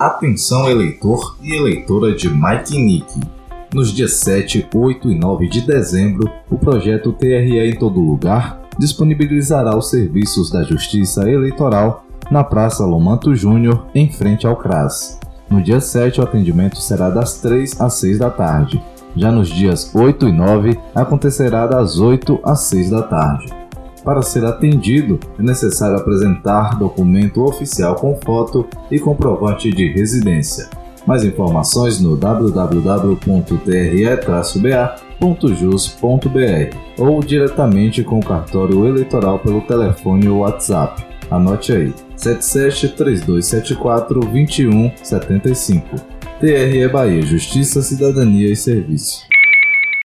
Atenção eleitor e eleitora de Mike Nick. Nos dias 7, 8 e 9 de dezembro, o projeto TRE em Todo Lugar disponibilizará os serviços da Justiça Eleitoral na Praça Lomanto Júnior, em frente ao CRAS. No dia 7, o atendimento será das 3 às 6 da tarde. Já nos dias 8 e 9, acontecerá das 8 às 6 da tarde. Para ser atendido, é necessário apresentar documento oficial com foto e comprovante de residência. Mais informações no www.tre-ba.jus.br ou diretamente com o cartório eleitoral pelo telefone ou WhatsApp. Anote aí: 77 3274 2175. TRE Bahia Justiça, Cidadania e Serviço.